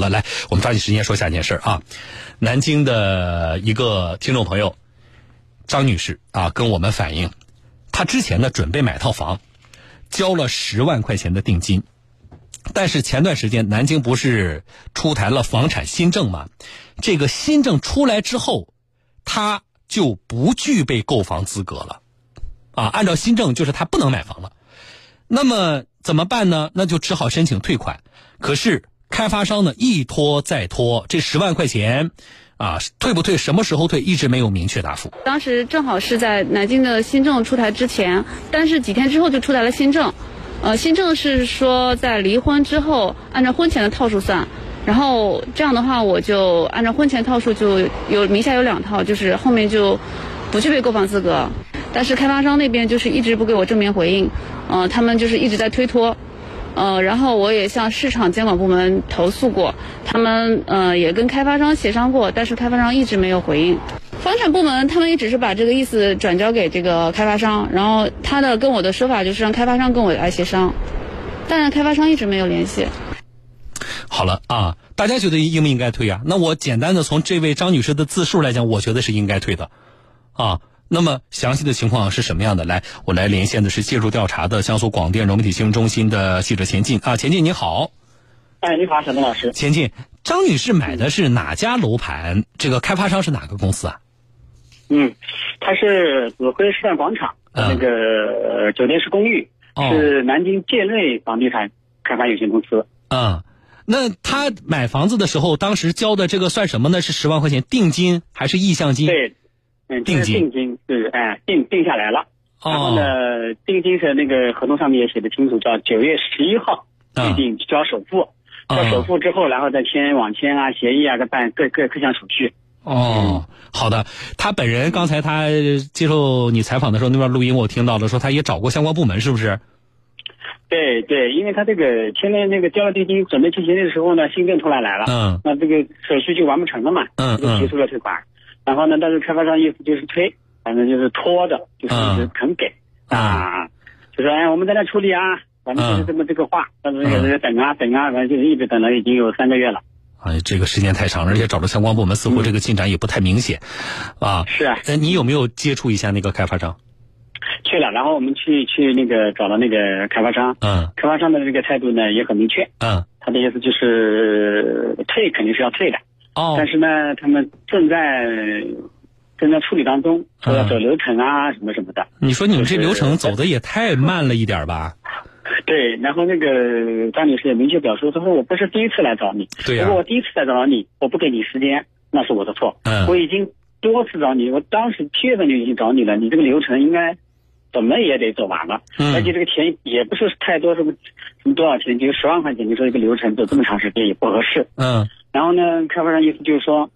了，来，我们抓紧时间说下一件事啊。南京的一个听众朋友张女士啊，跟我们反映，她之前呢准备买套房，交了十万块钱的定金，但是前段时间南京不是出台了房产新政吗？这个新政出来之后，她就不具备购房资格了，啊，按照新政就是她不能买房了。那么怎么办呢？那就只好申请退款。可是开发商呢一拖再拖，这十万块钱啊退不退？什么时候退？一直没有明确答复。当时正好是在南京的新政出台之前，但是几天之后就出台了新政。呃，新政是说在离婚之后按照婚前的套数算，然后这样的话我就按照婚前套数就有名下有两套，就是后面就不具备购房资格。但是开发商那边就是一直不给我正面回应，呃，他们就是一直在推脱，呃，然后我也向市场监管部门投诉过，他们呃也跟开发商协商过，但是开发商一直没有回应。房产部门他们也只是把这个意思转交给这个开发商，然后他的跟我的说法就是让开发商跟我来协商，但是开发商一直没有联系。好了啊，大家觉得应不应该退啊？那我简单的从这位张女士的自述来讲，我觉得是应该退的，啊。那么详细的情况是什么样的？来，我来连线的是介入调查的江苏广电融媒体新闻中心的记者钱进啊，钱进你好。哎，你好，小东老师。钱进，张女士买的是哪家楼盘？这个开发商是哪个公司啊？嗯，他是紫辉时代广场那个酒店式公寓，是南京建瑞房地产开发有限公司。嗯，那他买房子的时候，当时交的这个算什么呢？是十万块钱定金还是意向金？对。嗯，定金。定金是哎定定下来了，然后呢，定金是那个合同上面也写的清楚，叫九月十一号预定交首付，交首付之后，然后再签网签啊、协议啊，再办各各各项手续。哦，好的。他本人刚才他接受你采访的时候，那边录音我听到了，说他也找过相关部门，是不是？对对，因为他这个签了那个交了定金，准备签协议的时候呢，新政突然来了，嗯，那这个手续就完不成了嘛，嗯嗯，就提出了退款。然后呢？但是开发商意思就是推，反正就是拖着，就是一直肯给啊，就说哎，我们在那处理啊，反正就是这么这个话，但是也是等啊等啊，反正就是一直等了已经有三个月了。哎，这个时间太长，而且找的相关部门似乎这个进展也不太明显，啊。是啊。那，你有没有接触一下那个开发商？去了，然后我们去去那个找了那个开发商，嗯，开发商的这个态度呢也很明确，嗯，他的意思就是退肯定是要退的。哦，但是呢，他们正在正在处理当中，说要走流程啊，什么什么的。你说你们这流程走的也太慢了一点吧？对，然后那个张女士也明确表示，她说我不是第一次来找你，如果我第一次来找你，我不给你时间，那是我的错。嗯，我已经多次找你，我当时七月份就已经找你了，你这个流程应该怎么也得走完了。嗯，而且这个钱也不是太多，什么什么多少钱，就十万块钱，你说一个流程走这么长时间也不合适。嗯。然后呢，开发商意思就是说，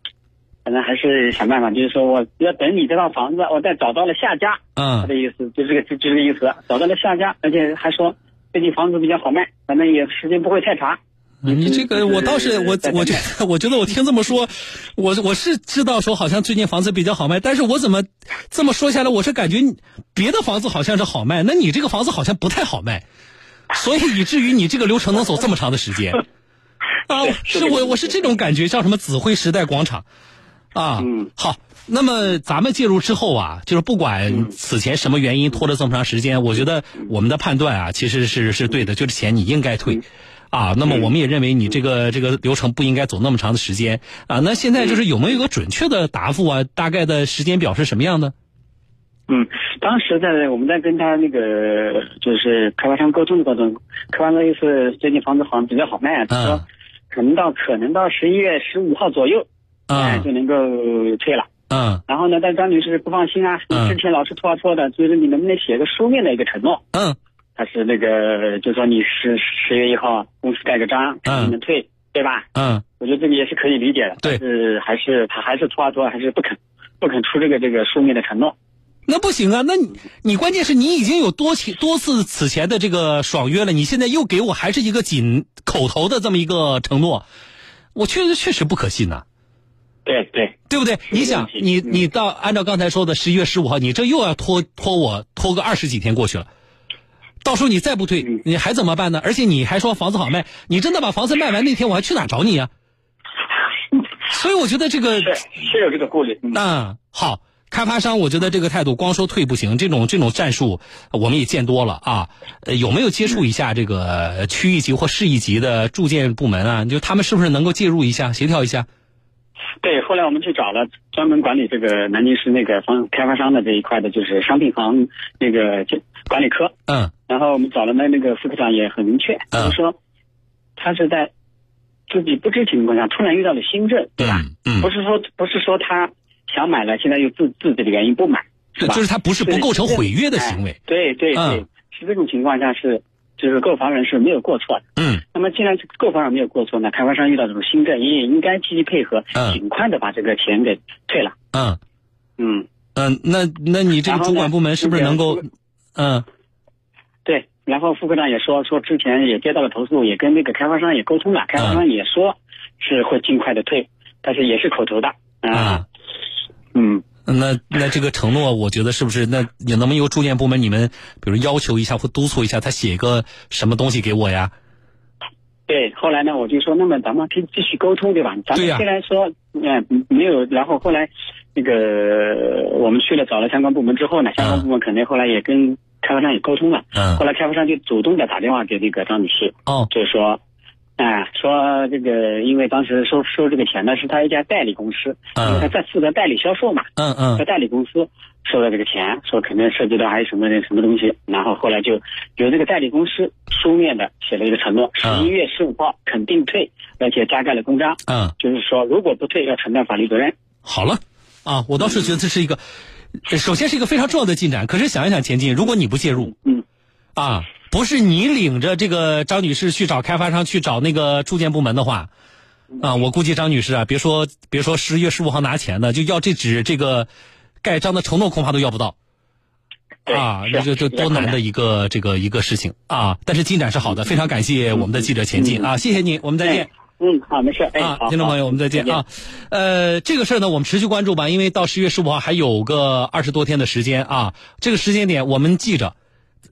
反正还是想办法，就是说我要等你这套房子，我再找到了下家。嗯，他的意思就这个，就这个意思，找到了下家，而且还说最近房子比较好卖，反正也时间不会太长。你这个我倒是我我觉得 我觉得我听这么说，我我是知道说好像最近房子比较好卖，但是我怎么这么说下来，我是感觉别的房子好像是好卖，那你这个房子好像不太好卖，所以以至于你这个流程能走这么长的时间。啊，是我我是这种感觉，叫什么紫辉时代广场，啊，嗯，好，那么咱们介入之后啊，就是不管此前什么原因拖了这么长时间，我觉得我们的判断啊，其实是是对的，就是钱你应该退，啊，那么我们也认为你这个这个流程不应该走那么长的时间，啊，那现在就是有没有一个准确的答复啊？大概的时间表是什么样的？嗯，当时在我们在跟他那个就是开发商沟通的过程中，开发商意思最近房子好像比较好卖，他说。可能到可能到十一月十五号左右，哎，就能够退了。嗯，然后呢，但张女士不放心啊，之前老是拖啊拖的，就是你能不能写个书面的一个承诺？嗯，他是那个，就说你十十月一号公司盖个章，你能退，对吧？嗯，我觉得这个也是可以理解的。对，是还是他还是拖啊拖，还是不肯不肯出这个这个书面的承诺。那不行啊！那你你关键是你已经有多起多次此前的这个爽约了，你现在又给我还是一个仅口头的这么一个承诺，我确实确实不可信呐。对对，对不对？你想，你你到按照刚才说的十一月十五号，你这又要拖拖我拖个二十几天过去了，到时候你再不退，你还怎么办呢？而且你还说房子好卖，你真的把房子卖完那天，我还去哪找你啊？所以我觉得这个是是有这个顾虑。嗯，好，开发商，我觉得这个态度光说退不行，这种这种战术我们也见多了啊。呃，有没有接触一下这个区一级或市一级的住建部门啊？就他们是不是能够介入一下，协调一下？对，后来我们去找了专门管理这个南京市那个房开发商的这一块的，就是商品房那个管理科。嗯。然后我们找了那那个副科长也很明确，就是说他是在自己不知情况下突然遇到了新政，对吧？嗯。不是说不是说他想买了，现在又自自己的原因不买，是吧？就是他不是不构成毁约的行为。对对对，是这种情况下是。就是购房人是没有过错的，嗯，那么既然购房人没有过错，那开发商遇到这种新政，也应该积极配合，嗯，尽快的把这个钱给退了，嗯，嗯。嗯，那那你这个主管部门是不是能够，嗯，对，然后副科长也说说之前也接到了投诉，也跟那个开发商也沟通了，开发商也说是会尽快的退，但是也是口头的，啊，嗯。那那这个承诺，我觉得是不是？那也能不能由住建部门你们，比如要求一下或督促一下，他写一个什么东西给我呀？对，后来呢，我就说，那么咱们可以继续沟通，对吧？咱们虽然说，嗯，没有，然后后来，那个我们去了找了相关部门之后呢，相关部门肯定后来也跟开发商也沟通了，嗯，后来开发商就主动的打电话给那个张女士，哦，就是说。哎，说这个，因为当时收收这个钱呢，是他一家代理公司，嗯，他在负责代理销售嘛，嗯嗯，在代理公司收了这个钱，说肯定涉及到还有什么什么东西，然后后来就由这个代理公司书面的写了一个承诺，十一月十五号肯定退，而且加盖了公章，嗯，就是说如果不退要承担法律责任。好了，啊，我倒是觉得这是一个，首先是一个非常重要的进展。可是想一想，前进，如果你不介入，嗯，啊。不是你领着这个张女士去找开发商去找那个住建部门的话，啊，我估计张女士啊，别说别说十月十五号拿钱的，就要这纸这个盖章的承诺，恐怕都要不到。啊，那就就多难的一个这个一个事情啊！但是进展是好的，非常感谢我们的记者前进啊，谢谢你，我们再见。嗯，好，没事。啊，听众朋友，我们再见啊。呃，这个事儿呢，我们持续关注吧，因为到十月十五号还有个二十多天的时间啊，这个时间点我们记着。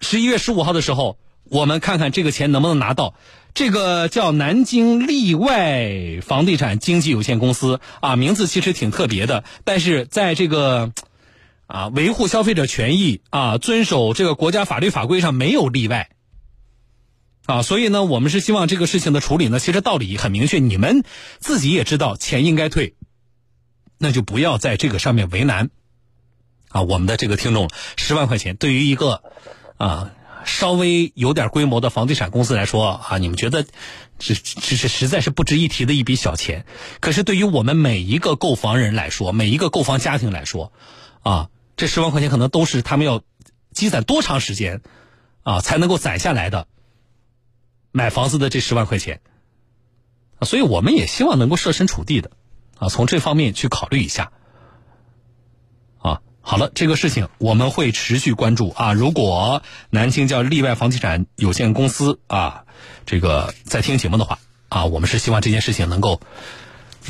十一月十五号的时候，我们看看这个钱能不能拿到。这个叫南京例外房地产经纪有限公司啊，名字其实挺特别的，但是在这个啊维护消费者权益啊、遵守这个国家法律法规上没有例外啊，所以呢，我们是希望这个事情的处理呢，其实道理很明确，你们自己也知道钱应该退，那就不要在这个上面为难啊我们的这个听众，十万块钱对于一个。啊，稍微有点规模的房地产公司来说啊，你们觉得这这是实在是不值一提的一笔小钱。可是对于我们每一个购房人来说，每一个购房家庭来说，啊，这十万块钱可能都是他们要积攒多长时间啊才能够攒下来的买房子的这十万块钱。所以我们也希望能够设身处地的啊，从这方面去考虑一下。好了，这个事情我们会持续关注啊。如果南京叫例外房地产有限公司啊，这个在听节目的话啊，我们是希望这件事情能够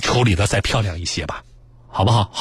处理的再漂亮一些吧，好不好？好。